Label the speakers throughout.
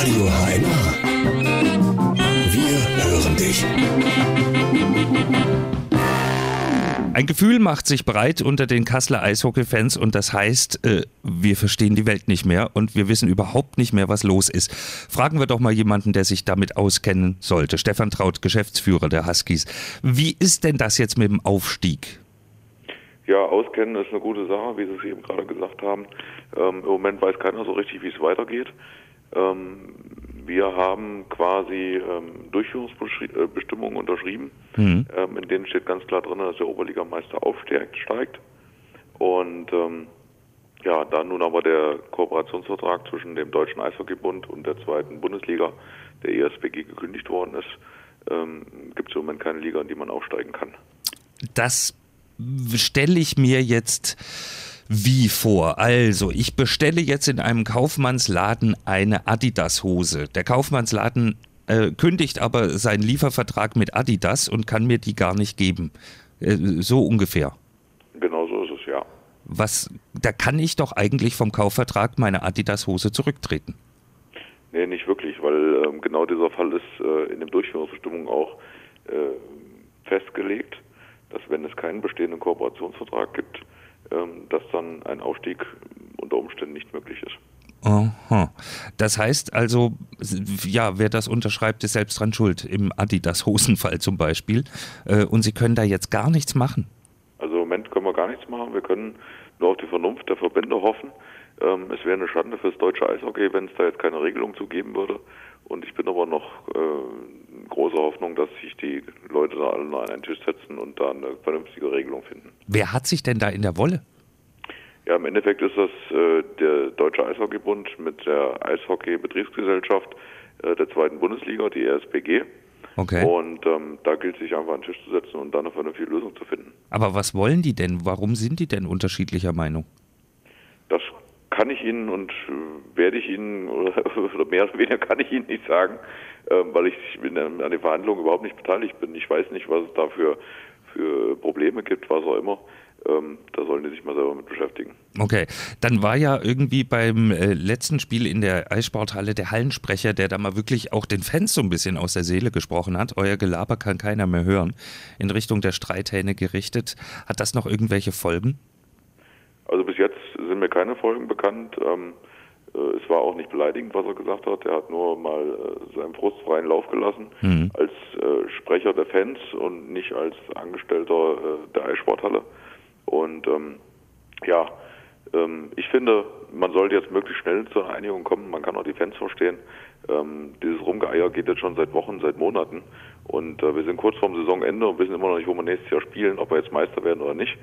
Speaker 1: Radio HNA. Wir hören dich.
Speaker 2: Ein Gefühl macht sich breit unter den Kasseler Eishockey-Fans und das heißt, äh, wir verstehen die Welt nicht mehr und wir wissen überhaupt nicht mehr, was los ist. Fragen wir doch mal jemanden, der sich damit auskennen sollte. Stefan Traut, Geschäftsführer der Huskies. Wie ist denn das jetzt mit dem Aufstieg?
Speaker 3: Ja, auskennen ist eine gute Sache, wie Sie es eben gerade gesagt haben. Ähm, Im Moment weiß keiner so richtig, wie es weitergeht. Ähm, wir haben quasi ähm, Durchführungsbestimmungen unterschrieben, mhm. ähm, in denen steht ganz klar drin, dass der Oberligameister aufsteigt, steigt. Und ähm, ja, da nun aber der Kooperationsvertrag zwischen dem Deutschen Eishockeybund und der zweiten Bundesliga, der ESBG, gekündigt worden ist, ähm, gibt es im Moment keine Liga, in die man aufsteigen kann.
Speaker 2: Das stelle ich mir jetzt wie vor. Also, ich bestelle jetzt in einem Kaufmannsladen eine Adidas-Hose. Der Kaufmannsladen äh, kündigt aber seinen Liefervertrag mit Adidas und kann mir die gar nicht geben. Äh, so ungefähr.
Speaker 3: Genau so ist es, ja.
Speaker 2: Was, da kann ich doch eigentlich vom Kaufvertrag meine Adidas-Hose zurücktreten.
Speaker 3: Nee, nicht wirklich, weil ähm, genau dieser Fall ist äh, in den Durchführungsbestimmungen auch äh, festgelegt, dass wenn es keinen bestehenden Kooperationsvertrag gibt, dass dann ein Aufstieg unter Umständen nicht möglich ist.
Speaker 2: Aha. Das heißt also, ja, wer das unterschreibt, ist selbst dran schuld, im Adidas-Hosenfall zum Beispiel. Äh, und Sie können da jetzt gar nichts machen.
Speaker 3: Also im Moment können wir gar nichts machen. Wir können nur auf die Vernunft der Verbände hoffen. Ähm, es wäre eine Schande fürs deutsche Eishockey, wenn es da jetzt keine Regelung zu geben würde. Und ich bin aber noch großer Hoffnung, dass sich die Leute da alle an einen Tisch setzen und da eine vernünftige Regelung finden.
Speaker 2: Wer hat sich denn da in der Wolle?
Speaker 3: Ja, im Endeffekt ist das äh, der Deutsche Eishockeybund mit der Eishockey-Betriebsgesellschaft äh, der zweiten Bundesliga, die RSPG.
Speaker 2: Okay.
Speaker 3: Und ähm, da gilt es sich einfach an den Tisch zu setzen und dann eine vernünftige Lösung zu finden.
Speaker 2: Aber was wollen die denn? Warum sind die denn unterschiedlicher Meinung?
Speaker 3: Das kann ich Ihnen und äh, werde ich Ihnen, oder mehr oder weniger kann ich Ihnen nicht sagen, weil ich an den Verhandlungen überhaupt nicht beteiligt bin. Ich weiß nicht, was es da für, für Probleme gibt, was auch immer. Ähm, da sollen die sich mal selber mit beschäftigen.
Speaker 2: Okay, dann war ja irgendwie beim äh, letzten Spiel in der Eissporthalle der Hallensprecher, der da mal wirklich auch den Fans so ein bisschen aus der Seele gesprochen hat. Euer Gelaber kann keiner mehr hören. In Richtung der Streithähne gerichtet. Hat das noch irgendwelche Folgen?
Speaker 3: Also bis jetzt sind mir keine Folgen bekannt. Ähm, äh, es war auch nicht beleidigend, was er gesagt hat. Er hat nur mal äh, seinen frustfreien Lauf gelassen mhm. als äh, Sprecher der Fans und nicht als Angestellter äh, der Eissporthalle. Und ähm, ja, ähm, ich finde, man sollte jetzt möglichst schnell zu einer Einigung kommen. Man kann auch die Fans verstehen. Ähm, dieses Rumgeeier geht jetzt schon seit Wochen, seit Monaten. Und äh, wir sind kurz vorm Saisonende und wissen immer noch nicht, wo wir nächstes Jahr spielen, ob wir jetzt Meister werden oder nicht.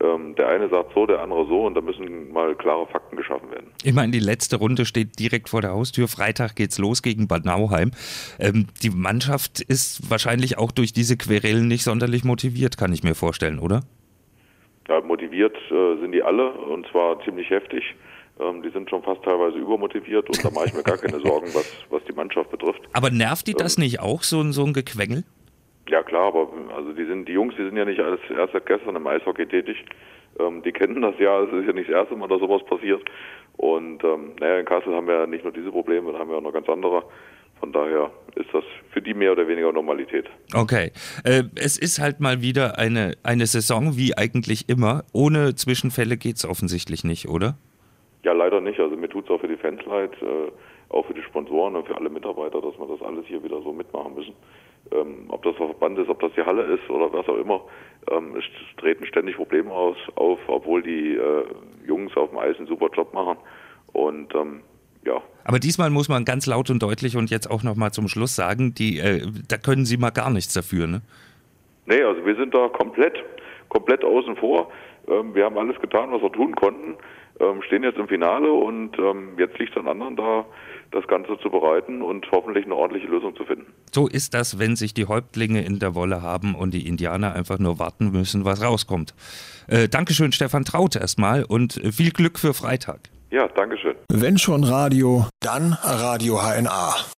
Speaker 3: Ähm, der eine sagt so, der andere so und da müssen mal klare Fakten geschaffen werden.
Speaker 2: Ich meine, die letzte Runde steht direkt vor der Haustür. Freitag geht's los gegen Bad Nauheim. Ähm, die Mannschaft ist wahrscheinlich auch durch diese Querelen nicht sonderlich motiviert, kann ich mir vorstellen, oder?
Speaker 3: Ja, motiviert äh, sind die alle und zwar ziemlich heftig. Ähm, die sind schon fast teilweise übermotiviert und da mache ich mir gar keine Sorgen, was, was die Mannschaft betrifft.
Speaker 2: Aber nervt die das ähm, nicht auch, so, so ein Gequengel?
Speaker 3: Ja klar, aber also die sind die Jungs, die sind ja nicht alles erst seit gestern im Eishockey tätig. Ähm, die kennen das ja, es ist ja nicht das erste Mal, dass sowas passiert. Und ähm, naja, in Kassel haben wir ja nicht nur diese Probleme, da haben wir auch noch ganz andere. Von daher ist das für die mehr oder weniger Normalität.
Speaker 2: Okay. Äh, es ist halt mal wieder eine, eine Saison wie eigentlich immer. Ohne Zwischenfälle geht es offensichtlich nicht, oder?
Speaker 3: Ja, leider nicht. Also mir tut es auch für die Fans leid, äh, auch für die Sponsoren und für alle Mitarbeiter, dass wir das alles hier wieder so mitmachen müssen ähm, ob das der Verband ist, ob das die Halle ist oder was auch immer, ähm, es treten ständig Probleme aus, auf, obwohl die äh, Jungs auf dem Eis einen super Job machen. Und ähm, ja.
Speaker 2: Aber diesmal muss man ganz laut und deutlich und jetzt auch nochmal zum Schluss sagen, die, äh, da können Sie mal gar nichts dafür, ne?
Speaker 3: Nee, also wir sind da komplett, komplett außen vor. Ähm, wir haben alles getan, was wir tun konnten ähm, stehen jetzt im Finale und ähm, jetzt liegt es an anderen da, das Ganze zu bereiten und hoffentlich eine ordentliche Lösung zu finden.
Speaker 2: So ist das, wenn sich die Häuptlinge in der Wolle haben und die Indianer einfach nur warten müssen, was rauskommt. Äh, Dankeschön, Stefan Traut erstmal und viel Glück für Freitag.
Speaker 3: Ja, Dankeschön.
Speaker 1: Wenn schon Radio, dann Radio HNA.